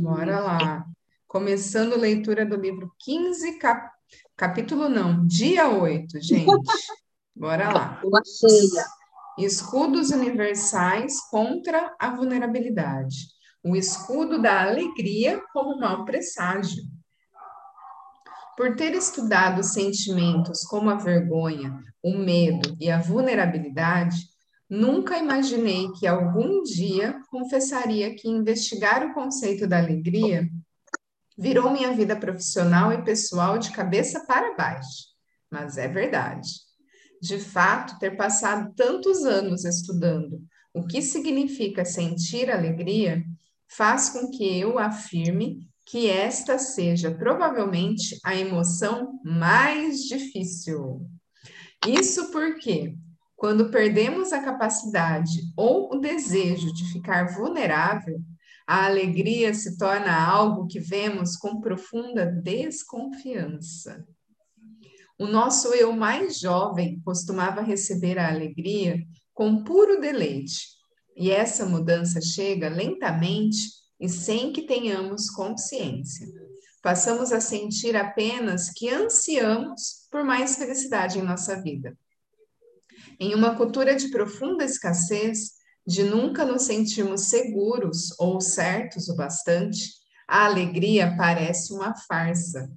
Bora lá. Começando a leitura do livro 15, cap... capítulo não, dia 8, gente. Bora lá. Escudos universais contra a vulnerabilidade. O escudo da alegria como mau presságio. Por ter estudado sentimentos como a vergonha, o medo e a vulnerabilidade, nunca imaginei que algum dia confessaria que investigar o conceito da alegria virou minha vida profissional e pessoal de cabeça para baixo. Mas é verdade. De fato, ter passado tantos anos estudando o que significa sentir alegria faz com que eu afirme que esta seja provavelmente a emoção mais difícil. Isso porque, quando perdemos a capacidade ou o desejo de ficar vulnerável, a alegria se torna algo que vemos com profunda desconfiança. O nosso eu mais jovem costumava receber a alegria com puro deleite, e essa mudança chega lentamente e sem que tenhamos consciência. Passamos a sentir apenas que ansiamos por mais felicidade em nossa vida. Em uma cultura de profunda escassez, de nunca nos sentirmos seguros ou certos o bastante, a alegria parece uma farsa.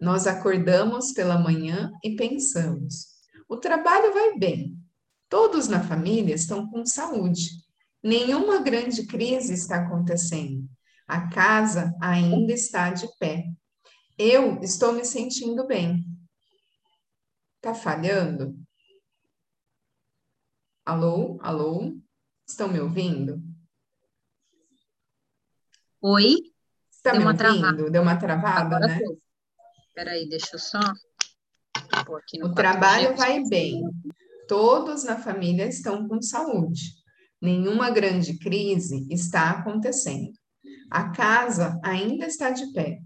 Nós acordamos pela manhã e pensamos: o trabalho vai bem, todos na família estão com saúde, nenhuma grande crise está acontecendo, a casa ainda está de pé, eu estou me sentindo bem. Tá falhando? Alô? Alô? Estão me ouvindo? Oi? Está Deu me uma ouvindo? travada. Deu uma travada, Agora né? foi. Peraí, deixa eu só O 4G. trabalho vai bem. Todos na família estão com saúde. Nenhuma grande crise está acontecendo. A casa ainda está de pé.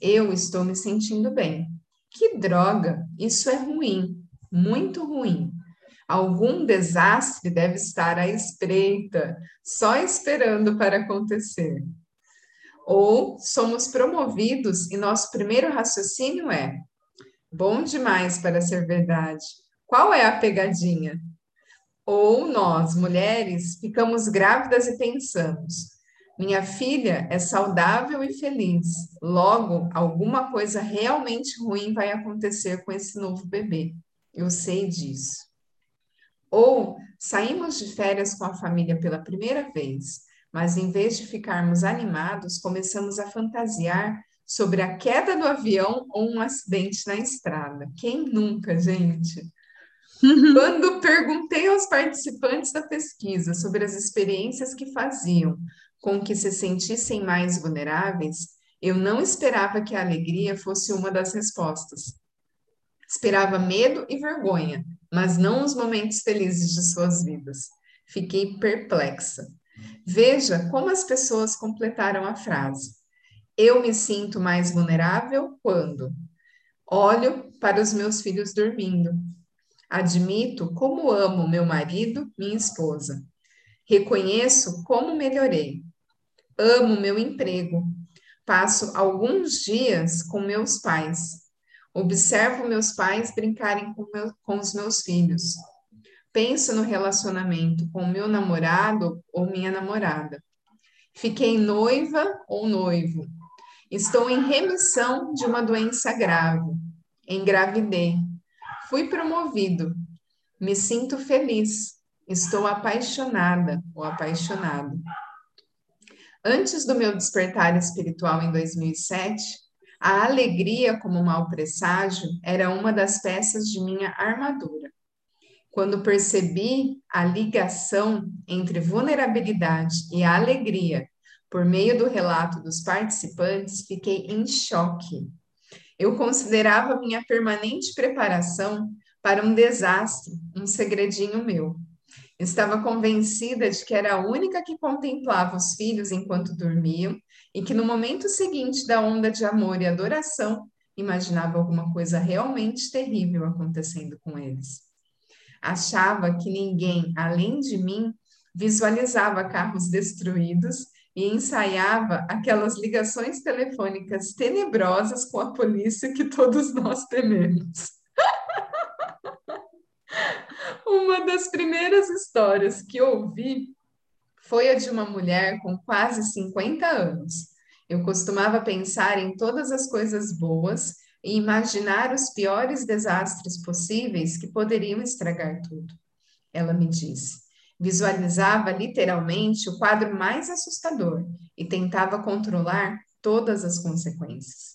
Eu estou me sentindo bem. Que droga! Isso é ruim, muito ruim. Algum desastre deve estar à espreita, só esperando para acontecer. Ou somos promovidos e nosso primeiro raciocínio é: bom demais para ser verdade. Qual é a pegadinha? Ou nós, mulheres, ficamos grávidas e pensamos: minha filha é saudável e feliz, logo alguma coisa realmente ruim vai acontecer com esse novo bebê. Eu sei disso. Ou saímos de férias com a família pela primeira vez, mas em vez de ficarmos animados, começamos a fantasiar sobre a queda do avião ou um acidente na estrada. Quem nunca, gente? Quando perguntei aos participantes da pesquisa sobre as experiências que faziam com que se sentissem mais vulneráveis, eu não esperava que a alegria fosse uma das respostas. Esperava medo e vergonha, mas não os momentos felizes de suas vidas. Fiquei perplexa. Veja como as pessoas completaram a frase. Eu me sinto mais vulnerável quando olho para os meus filhos dormindo. Admito como amo meu marido, minha esposa. Reconheço como melhorei. Amo meu emprego. Passo alguns dias com meus pais. Observo meus pais brincarem com, meu, com os meus filhos. Penso no relacionamento com meu namorado ou minha namorada. Fiquei noiva ou noivo. Estou em remissão de uma doença grave. Engravidei. Fui promovido. Me sinto feliz. Estou apaixonada ou apaixonado. Antes do meu despertar espiritual em 2007, a alegria como mau presságio era uma das peças de minha armadura. Quando percebi a ligação entre vulnerabilidade e alegria por meio do relato dos participantes, fiquei em choque. Eu considerava minha permanente preparação para um desastre, um segredinho meu. Estava convencida de que era a única que contemplava os filhos enquanto dormiam e que no momento seguinte da onda de amor e adoração, imaginava alguma coisa realmente terrível acontecendo com eles. Achava que ninguém, além de mim, visualizava carros destruídos e ensaiava aquelas ligações telefônicas tenebrosas com a polícia que todos nós tememos. Uma das primeiras histórias que ouvi foi a de uma mulher com quase 50 anos. Eu costumava pensar em todas as coisas boas e imaginar os piores desastres possíveis que poderiam estragar tudo. Ela me disse. Visualizava literalmente o quadro mais assustador e tentava controlar todas as consequências.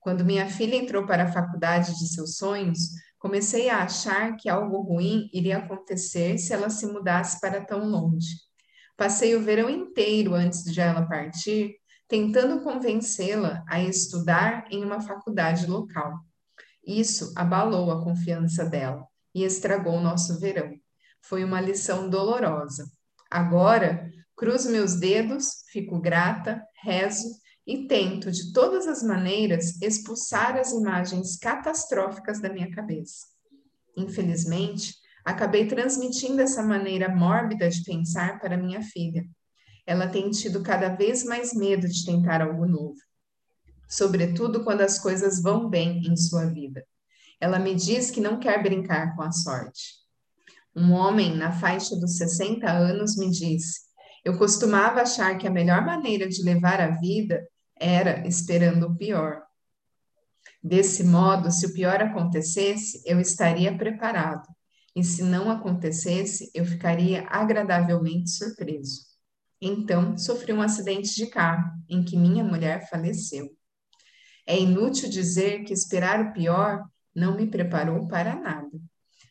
Quando minha filha entrou para a faculdade de seus sonhos, comecei a achar que algo ruim iria acontecer se ela se mudasse para tão longe. Passei o verão inteiro antes de ela partir, tentando convencê-la a estudar em uma faculdade local. Isso abalou a confiança dela e estragou nosso verão. Foi uma lição dolorosa. Agora, cruzo meus dedos, fico grata, rezo e tento, de todas as maneiras, expulsar as imagens catastróficas da minha cabeça. Infelizmente, acabei transmitindo essa maneira mórbida de pensar para minha filha. Ela tem tido cada vez mais medo de tentar algo novo, sobretudo quando as coisas vão bem em sua vida. Ela me diz que não quer brincar com a sorte. Um homem na faixa dos 60 anos me disse: Eu costumava achar que a melhor maneira de levar a vida era esperando o pior. Desse modo, se o pior acontecesse, eu estaria preparado, e se não acontecesse, eu ficaria agradavelmente surpreso. Então, sofri um acidente de carro em que minha mulher faleceu. É inútil dizer que esperar o pior não me preparou para nada.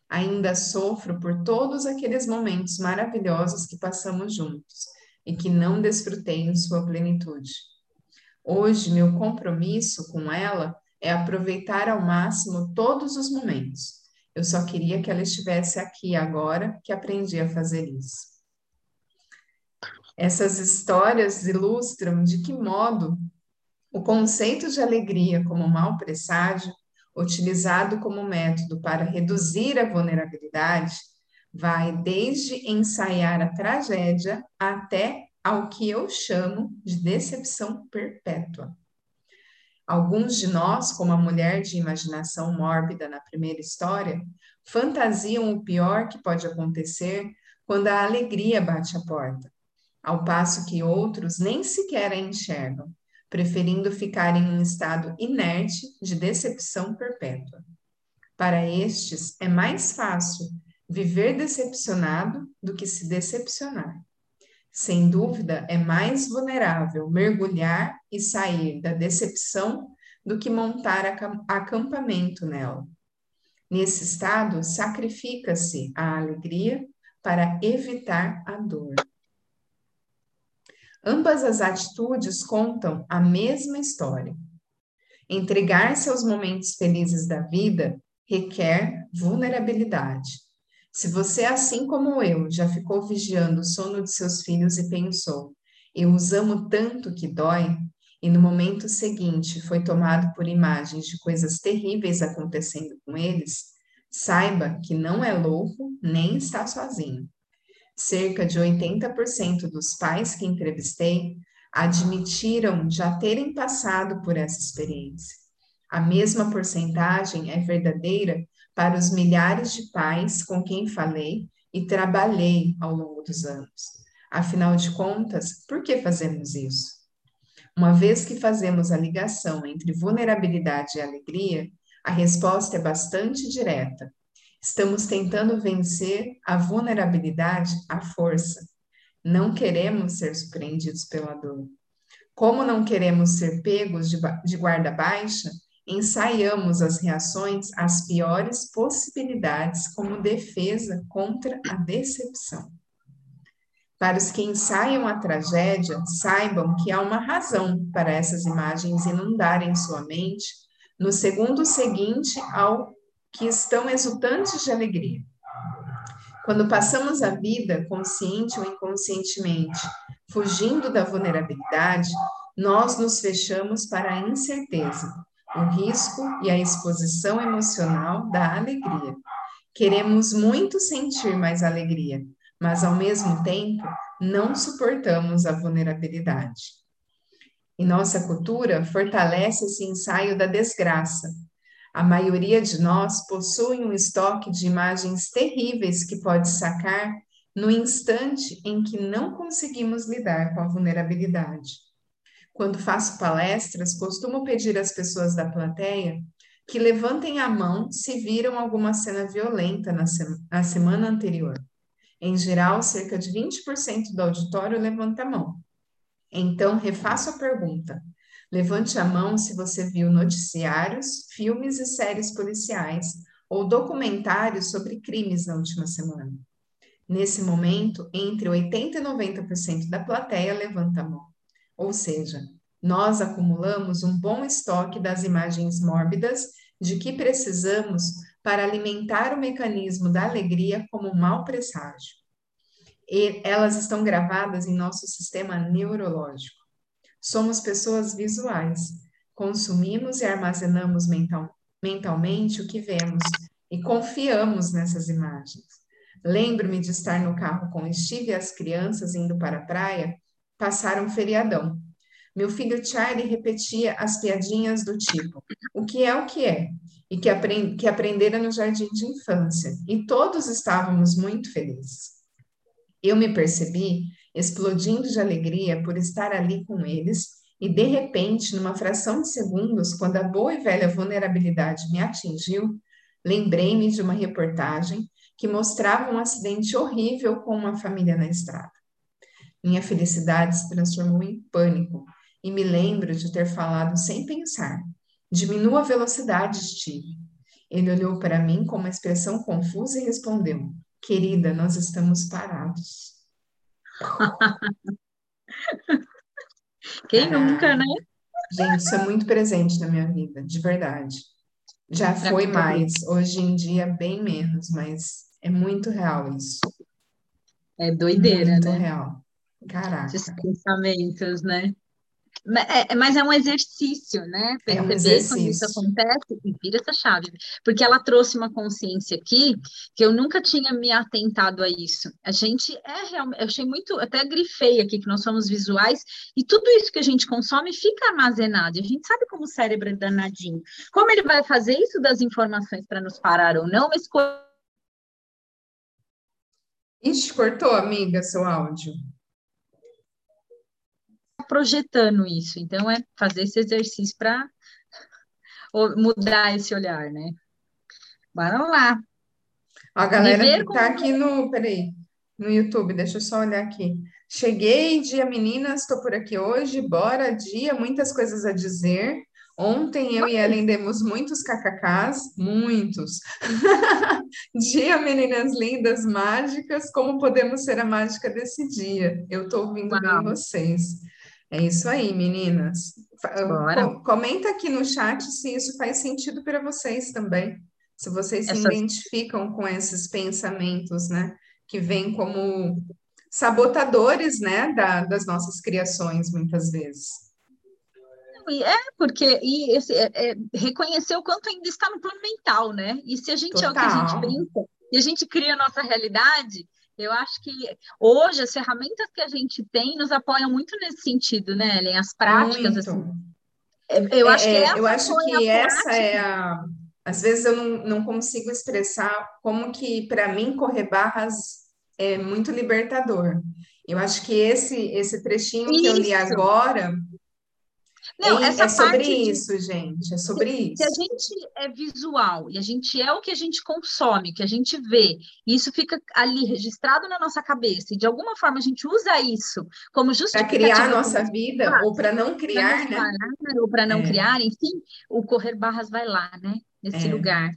Ainda sofro por todos aqueles momentos maravilhosos que passamos juntos e que não desfrutei em sua plenitude. Hoje, meu compromisso com ela é aproveitar ao máximo todos os momentos. Eu só queria que ela estivesse aqui agora que aprendi a fazer isso. Essas histórias ilustram de que modo o conceito de alegria como mau presságio utilizado como método para reduzir a vulnerabilidade, vai desde ensaiar a tragédia até ao que eu chamo de decepção perpétua. Alguns de nós, como a mulher de imaginação mórbida na primeira história, fantasiam o pior que pode acontecer quando a alegria bate a porta, ao passo que outros nem sequer a enxergam preferindo ficar em um estado inerte de decepção perpétua. Para estes, é mais fácil viver decepcionado do que se decepcionar. Sem dúvida, é mais vulnerável mergulhar e sair da decepção do que montar acampamento nela. Nesse estado, sacrifica-se a alegria para evitar a dor. Ambas as atitudes contam a mesma história. Entregar-se aos momentos felizes da vida requer vulnerabilidade. Se você, assim como eu, já ficou vigiando o sono de seus filhos e pensou, eu os amo tanto que dói, e no momento seguinte foi tomado por imagens de coisas terríveis acontecendo com eles, saiba que não é louco nem está sozinho. Cerca de 80% dos pais que entrevistei admitiram já terem passado por essa experiência. A mesma porcentagem é verdadeira para os milhares de pais com quem falei e trabalhei ao longo dos anos. Afinal de contas, por que fazemos isso? Uma vez que fazemos a ligação entre vulnerabilidade e alegria, a resposta é bastante direta. Estamos tentando vencer a vulnerabilidade à força. Não queremos ser surpreendidos pela dor. Como não queremos ser pegos de, de guarda baixa, ensaiamos as reações às piores possibilidades como defesa contra a decepção. Para os que ensaiam a tragédia, saibam que há uma razão para essas imagens inundarem sua mente no segundo seguinte ao que estão exultantes de alegria. Quando passamos a vida, consciente ou inconscientemente, fugindo da vulnerabilidade, nós nos fechamos para a incerteza, o risco e a exposição emocional da alegria. Queremos muito sentir mais alegria, mas ao mesmo tempo não suportamos a vulnerabilidade. Em nossa cultura, fortalece esse ensaio da desgraça. A maioria de nós possui um estoque de imagens terríveis que pode sacar no instante em que não conseguimos lidar com a vulnerabilidade. Quando faço palestras, costumo pedir às pessoas da plateia que levantem a mão se viram alguma cena violenta na, na semana anterior. Em geral, cerca de 20% do auditório levanta a mão. Então, refaço a pergunta. Levante a mão se você viu noticiários, filmes e séries policiais ou documentários sobre crimes na última semana. Nesse momento, entre 80% e 90% da plateia levanta a mão. Ou seja, nós acumulamos um bom estoque das imagens mórbidas de que precisamos para alimentar o mecanismo da alegria como um mau presságio. E elas estão gravadas em nosso sistema neurológico. Somos pessoas visuais. Consumimos e armazenamos mental, mentalmente o que vemos e confiamos nessas imagens. Lembro-me de estar no carro com Steve e as crianças indo para a praia, passar um feriadão. Meu filho Charlie repetia as piadinhas do tipo: o que é o que é? E que, aprend que aprendera no jardim de infância. E todos estávamos muito felizes. Eu me percebi explodindo de alegria por estar ali com eles, e de repente, numa fração de segundos, quando a boa e velha vulnerabilidade me atingiu, lembrei-me de uma reportagem que mostrava um acidente horrível com uma família na estrada. Minha felicidade se transformou em pânico e me lembro de ter falado sem pensar: diminua a velocidade, Steve. Ele olhou para mim com uma expressão confusa e respondeu: Querida, nós estamos parados. Quem nunca, né? Gente, isso é muito presente na minha vida, de verdade. Já foi mais, hoje em dia bem menos, mas é muito real isso. É doideira, muito né? real. Caraca. Esses pensamentos, né? É, é, mas é um exercício, né? É um Perceber quando isso exercício. acontece e vira essa chave. Porque ela trouxe uma consciência aqui que eu nunca tinha me atentado a isso. A gente é realmente, eu achei muito, até grifei aqui que nós somos visuais e tudo isso que a gente consome fica armazenado. A gente sabe como o cérebro é danadinho. Como ele vai fazer isso das informações para nos parar ou não, mas Ixi, cortou, amiga, seu áudio. Projetando isso. Então é fazer esse exercício para mudar esse olhar, né? Bora lá. A galera Viver tá como- aqui no, peraí, no YouTube, deixa eu só olhar aqui. Cheguei, dia meninas, estou por aqui hoje, bora, dia, muitas coisas a dizer. Ontem eu e Ellen demos muitos kkks, muitos. Dia, meninas lindas, mágicas, como podemos ser a mágica desse dia? Eu estou ouvindo bem vocês. É isso aí, meninas. Fa- Bora. co- Comenta aqui no chat se isso faz sentido para vocês também. Se vocês se Essas- identificam com esses pensamentos, né? Que vêm como sabotadores, né? da- das nossas criações, muitas vezes. É, porque e esse, é, é, reconhecer o quanto ainda está no plano mental, né? E se a gente é o que a gente Total. pensa e a gente cria a nossa realidade, eu acho que hoje as ferramentas que a gente tem nos apoiam muito nesse sentido, né, Ellen? As práticas, Muito. assim. É, Eu acho que É, essa eu acho que a essa é a. Às vezes eu não, não consigo expressar como que, para mim, correr barras é muito libertador. Eu acho que esse, esse trechinho que eu li Isso. agora Não, é, essa é sobre parte de- isso, gente. É sobre isso. Se a gente é visual e a gente é o que a gente consome, o que a gente vê, e isso fica ali registrado na nossa cabeça, e de alguma forma a gente usa isso como Para justificativa criar a para nossa vida ou para não para criar, nos né? parar ou para não É. criar, enfim, o correr barras vai lá, né? Nesse É. lugar.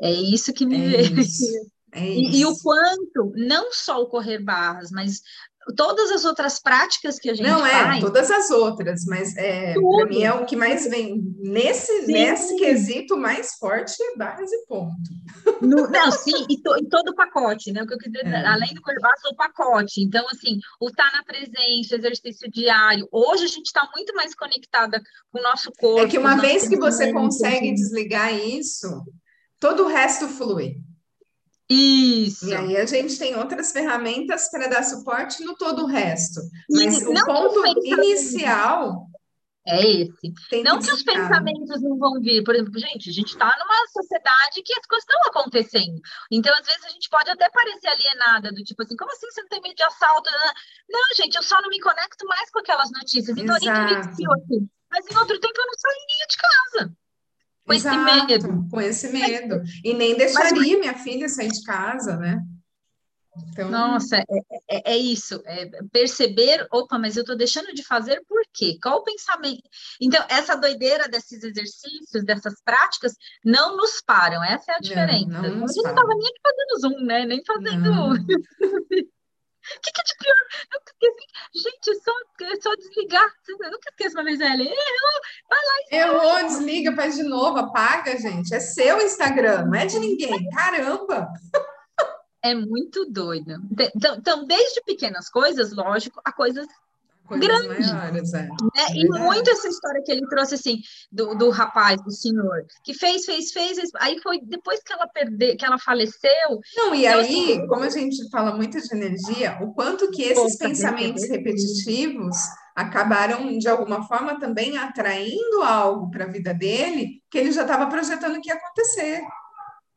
É isso que me É isso. É E, e o isso. quanto, não só o correr barras, mas todas as outras práticas que a gente Não é, faz, todas as outras, mas é, para mim é o que mais vem nesse, Sim. nesse quesito mais forte é barras e ponto. No- não, sim, e, to- e todo o pacote, né? O que eu quis dizer, É. além do corbaço, o pacote. Então, assim, o estar na presença, o exercício diário. Hoje a gente está muito mais conectada com o nosso corpo. É que uma vez que você consegue desligar isso, todo o resto flui. Isso. E aí a gente tem outras ferramentas para dar suporte no todo o resto. Mas e o ponto inicial é esse. Tem não que, que os pensamentos não vão vir. Por exemplo, gente, a gente está numa sociedade que as coisas estão acontecendo. Então, às vezes, a gente pode até parecer alienada, do tipo assim, como assim você não tem medo de assalto? Não, gente, eu só não me conecto mais com aquelas notícias. Então, Exato. aqui. Mas em outro tempo eu não sairia de. Com Exato, esse medo. Com esse medo. E nem deixaria Mas... minha filha sair de casa, né? Então... Nossa, é, é, é, isso, é perceber, opa, mas eu estou deixando de fazer por quê? Qual o pensamento? Então, essa doideira desses exercícios, dessas práticas, não nos param, essa é a diferença. Não, não a gente não estava nem fazendo zoom, né? Nem fazendo. O que, que é de pior? Gente, é só, é só desligar. Eu nunca esqueço uma vez ela. Errou, vai lá. Errou, desliga, faz de novo, apaga, gente. É seu Instagram, não é de ninguém. Caramba! É muito doido. Então, então, desde pequenas coisas, lógico, a coisas Coisas grandes. Maiores, é. Né? E muito essa história que ele trouxe, assim, do, do rapaz, do senhor, que fez, fez, fez, aí foi depois que ela perdeu, que ela faleceu. Não, e aí, assim, como a gente fala muito de energia, o quanto que esses pensamentos repetitivos acabaram, de alguma forma, também atraindo algo para a vida dele que ele já estava projetando que ia acontecer.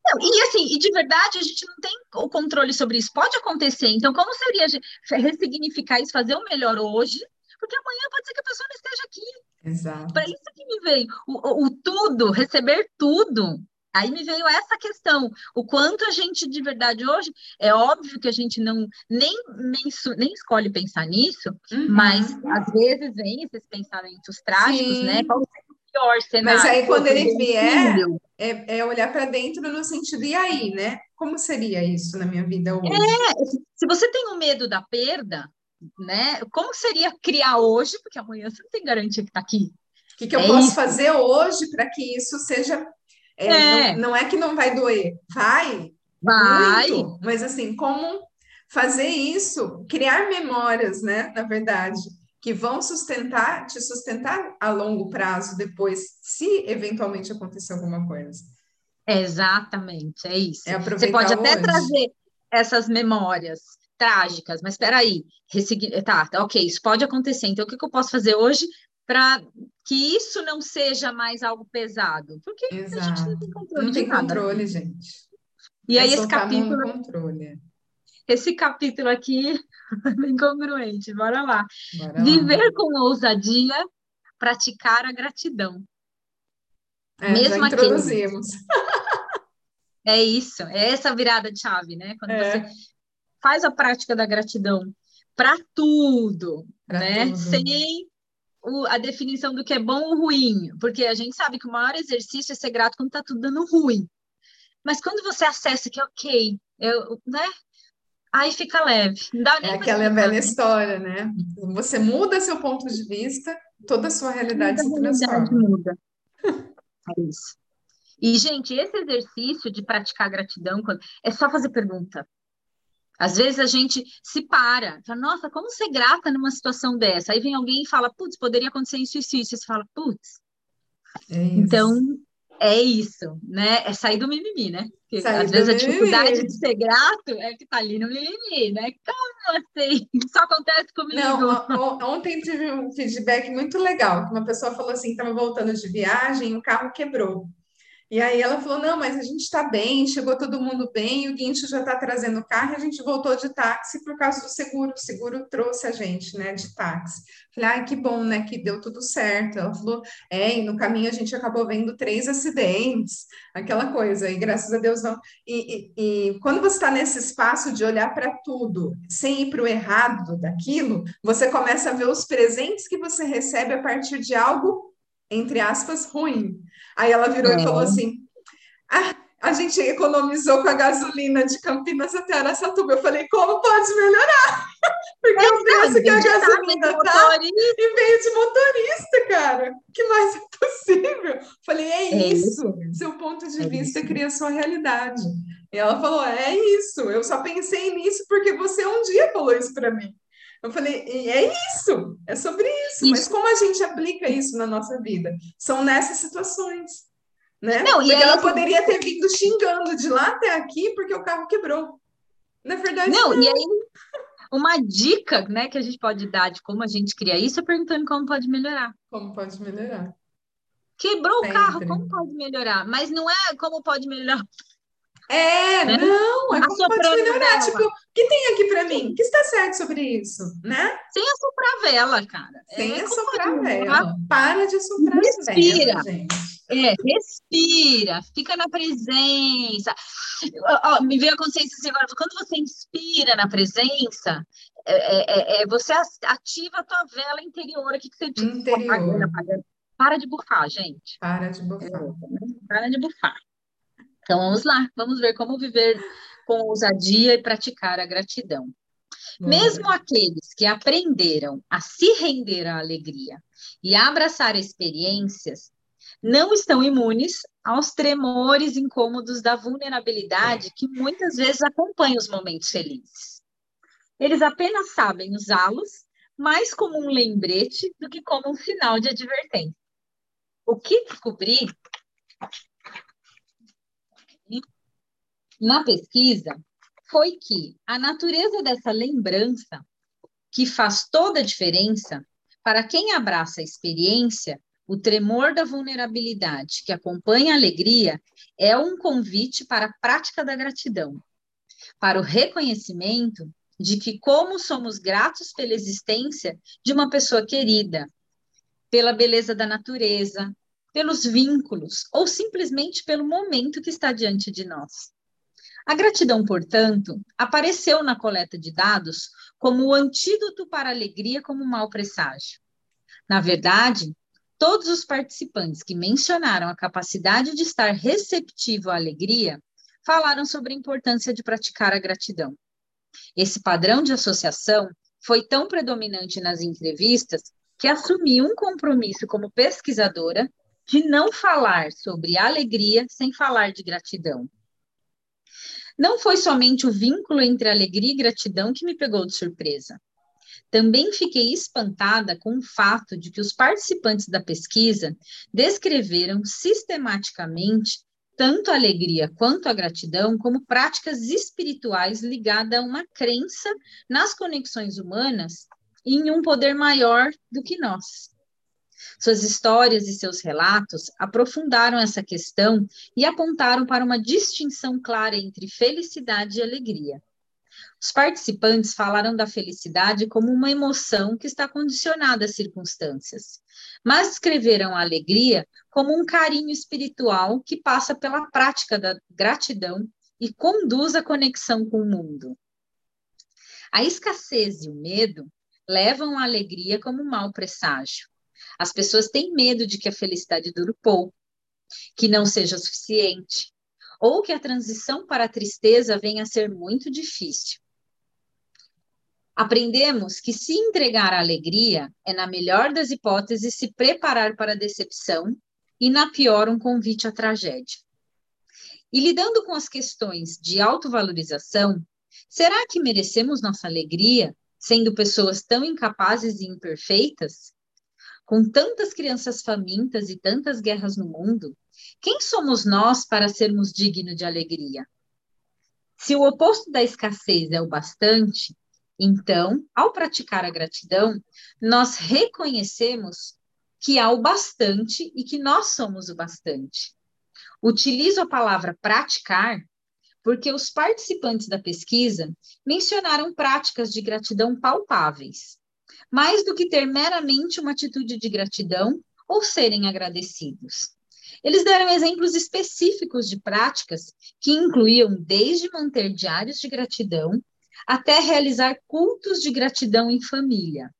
Não, e assim, e de verdade, a gente não tem o controle sobre isso. Pode acontecer. Então, como seria ressignificar isso, fazer o melhor hoje? Porque amanhã pode ser que a pessoa não esteja aqui. Exato. Para isso que me veio. O, o, o, tudo, receber tudo. Aí me veio essa questão. O quanto a gente, de verdade, hoje, é óbvio que a gente não nem, nem, nem escolhe pensar nisso, uhum. mas às vezes vem esses pensamentos trágicos, Sim. né? Qual pior cenário. Mas aí, quando ele vier, é, é olhar para dentro no sentido, e aí, né? Como seria isso na minha vida hoje? É, se você tem o um medo da perda, né? Como seria criar hoje? Porque amanhã você não tem garantia que está aqui. O que, que eu é posso isso. fazer hoje para que isso seja. É, é. Não, não, é que não vai doer, vai. Vai. Muito, mas assim, como fazer isso, criar memórias, né? Na verdade que vão sustentar, te sustentar a longo prazo depois, se eventualmente acontecer alguma coisa. Exatamente, é isso. É Você pode até hoje. trazer essas memórias trágicas, mas espera aí, tá, ok, isso pode acontecer, então o que, que eu posso fazer hoje para que isso não seja mais algo pesado? Porque Exato. a gente não tem controle Não tem controle, gente. E é aí esse capítulo... Esse capítulo aqui bem congruente, bora lá. Bora Viver lá. com ousadia, praticar a gratidão. É, Mesmo já introduzimos. é isso, é essa virada de chave, né? Quando é. você faz a prática da gratidão para tudo, pra né? Tudo. Sem o, a definição do que é bom ou ruim, porque a gente sabe que o maior exercício é ser grato quando está tudo dando ruim. Mas quando você acessa que, ok, eu, né? Aí fica leve. é aquela velha história, né? Você muda seu ponto de vista, toda a sua realidade se transforma. muda. É isso. E, gente, esse exercício de praticar gratidão é só fazer pergunta. Às vezes a gente se para, fala, nossa, como ser grata numa situação dessa? Aí vem alguém e fala, putz, poderia acontecer isso, isso, isso. E você fala, putz. É então, é isso, né? É sair do mimimi, né? Porque sair às vezes a dificuldade de ser grato é que tá ali no mimimi, né? Como assim? Isso acontece comigo. Não, ontem tive um feedback muito legal. Uma pessoa falou assim, estava voltando de viagem, o carro quebrou. E aí ela falou: não, mas a gente está bem, chegou todo mundo bem, o guincho já está trazendo o carro a gente voltou de táxi por causa do seguro. O seguro trouxe a gente, né, de táxi. Falei, ai, que bom, né, que deu tudo certo. Ela falou: é, e no caminho a gente acabou vendo três acidentes, aquela coisa, e graças a Deus não. E, e, e quando você está nesse espaço de olhar para tudo, sem ir para o errado daquilo, você começa a ver os presentes que você recebe a partir de algo, entre aspas, ruim. Aí ela virou é. e falou assim: ah, a gente economizou com a gasolina de Campinas até Aracatuba. Eu falei, como pode melhorar? Porque é, o preço que a gasolina tá e veio de motorista, cara. O que mais é possível? Falei, é, é isso. isso. Seu ponto de é vista isso. cria sua realidade. E ela falou, é isso. Eu só pensei nisso porque você um dia falou isso para mim. Eu falei, é isso, é sobre isso. isso. Mas como a gente aplica isso na nossa vida? São nessas situações. Né? Não, porque ela poderia ter vindo xingando de lá até aqui porque o carro quebrou. Na verdade, não, não. e aí uma dica, né, que a gente pode dar de como a gente cria isso é perguntando como pode melhorar. Como pode melhorar. Quebrou Sempre. o carro, como pode melhorar? Mas não é como pode melhorar é, né? não, é como pode melhorar. Tipo, o que tem aqui para mim? O que está certo sobre isso, né? Sem assoprar vela, cara. Sem é assoprar vela. Para de assoprar respira. vela, gente. É, respira, fica na presença. Ó, ó, me veio a consciência assim agora, quando você inspira na presença, é, é, é, é você ativa a tua vela interior aqui que você interior. Apagando, apagando. Para de bufar, gente. Para de bufar. para de bufar. Então vamos lá, vamos ver como viver com ousadia e praticar a gratidão. Mesmo aqueles que aprenderam a se render à alegria e abraçar experiências, não estão imunes aos tremores incômodos da vulnerabilidade que muitas vezes acompanham os momentos felizes. Eles apenas sabem usá-los mais como um lembrete do que como um sinal de advertência. O que descobri na pesquisa foi que a natureza dessa lembrança, que faz toda a diferença, para quem abraça a experiência, o tremor da vulnerabilidade que acompanha a alegria é um convite para a prática da gratidão, para o reconhecimento de que, como somos gratos pela existência de uma pessoa querida, pela beleza da natureza, pelos vínculos ou simplesmente pelo momento que está diante de nós. A gratidão, portanto, apareceu na coleta de dados como o antídoto para a alegria como mau presságio. Na verdade, todos os participantes que mencionaram a capacidade de estar receptivo à alegria falaram sobre a importância de praticar a gratidão. Esse padrão de associação foi tão predominante nas entrevistas que assumi um compromisso como pesquisadora de não falar sobre alegria sem falar de gratidão. Não foi somente o vínculo entre alegria e gratidão que me pegou de surpresa. Também fiquei espantada com o fato de que os participantes da pesquisa descreveram sistematicamente tanto a alegria quanto a gratidão como práticas espirituais ligadas a uma crença nas conexões humanas e em um poder maior do que nós. Suas histórias e seus relatos aprofundaram essa questão e apontaram para uma distinção clara entre felicidade e alegria. Os participantes falaram da felicidade como uma emoção que está condicionada às circunstâncias, mas descreveram a alegria como um carinho espiritual que passa pela prática da gratidão e conduz à conexão com o mundo. A escassez e o medo levam a alegria como um mau presságio. As pessoas têm medo de que a felicidade dure pouco, que não seja suficiente, ou que a transição para a tristeza venha a ser muito difícil. Aprendemos que se entregar à alegria é, na melhor das hipóteses, se preparar para a decepção e, na pior, um convite à tragédia. E lidando com as questões de autovalorização, será que merecemos nossa alegria sendo pessoas tão incapazes e imperfeitas? Com tantas crianças famintas e tantas guerras no mundo, quem somos nós para sermos dignos de alegria? Se o oposto da escassez é o bastante, então, ao praticar a gratidão, nós reconhecemos que há o bastante e que nós somos o bastante. Utilizo a palavra praticar porque os participantes da pesquisa mencionaram práticas de gratidão palpáveis, mais do que ter meramente uma atitude de gratidão ou serem agradecidos. Eles deram exemplos específicos de práticas que incluíam desde manter diários de gratidão até realizar cultos de gratidão em família.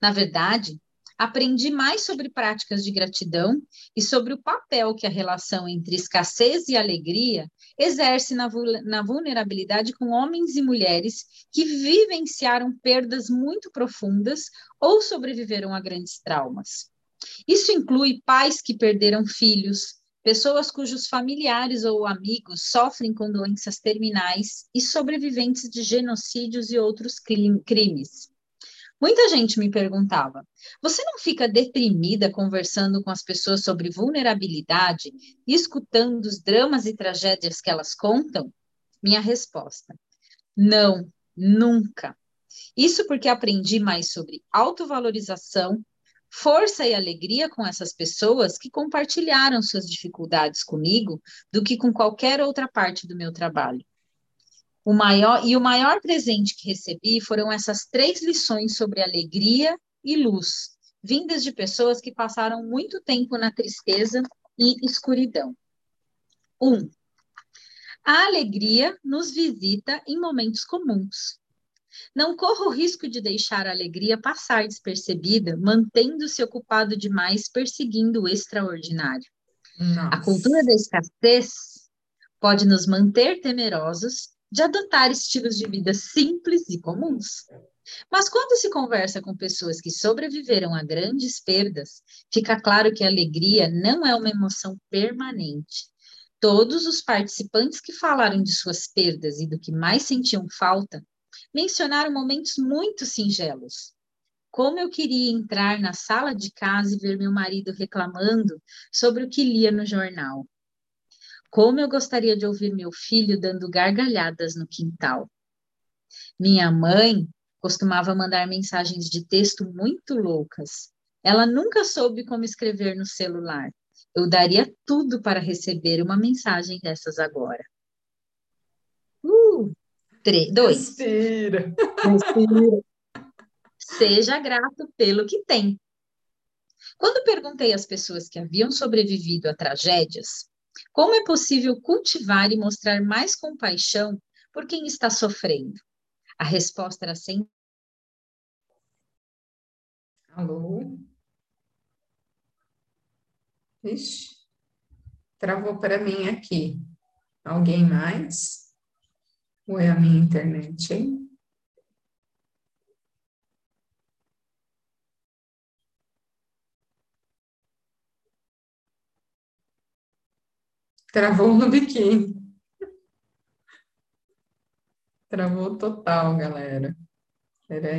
Na verdade, aprendi mais sobre práticas de gratidão e sobre o papel que a relação entre escassez e alegria exerce na, na vulnerabilidade com homens e mulheres que vivenciaram perdas muito profundas ou sobreviveram a grandes traumas. Isso inclui pais que perderam filhos, pessoas cujos familiares ou amigos sofrem com doenças terminais e sobreviventes de genocídios e outros crimes. Muita gente me perguntava: você não fica deprimida conversando com as pessoas sobre vulnerabilidade e escutando os dramas e tragédias que elas contam? Minha resposta: não, nunca. Isso porque aprendi mais sobre autovalorização, força e alegria com essas pessoas que compartilharam suas dificuldades comigo do que com qualquer outra parte do meu trabalho. O maior e o maior presente que recebi foram essas três lições sobre alegria e luz, vindas de pessoas que passaram muito tempo na tristeza e escuridão. Um, a alegria nos visita em momentos comuns. Não corra o risco de deixar a alegria passar despercebida, mantendo-se ocupado demais perseguindo o extraordinário. Nossa. A cultura da escassez pode nos manter temerosos de adotar estilos de vida simples e comuns. Mas quando se conversa com pessoas que sobreviveram a grandes perdas, fica claro que a alegria não é uma emoção permanente. Todos os participantes que falaram de suas perdas e do que mais sentiam falta mencionaram momentos muito singelos. Como eu queria entrar na sala de casa e ver meu marido reclamando sobre o que lia no jornal. Como eu gostaria de ouvir meu filho dando gargalhadas no quintal. Minha mãe costumava mandar mensagens de texto muito loucas. Ela nunca soube como escrever no celular. Eu daria tudo para receber uma mensagem dessas agora. Uh, três, dois. Respira. Respira. Seja grato pelo que tem. Quando perguntei às pessoas que haviam sobrevivido a tragédias, como é possível cultivar e mostrar mais compaixão por quem está sofrendo? A resposta era sempre. Alô? Ixi, travou para mim aqui. Alguém mais? Ou é a minha internet, hein? Travou no biquíni. Travou total, galera. Peraí.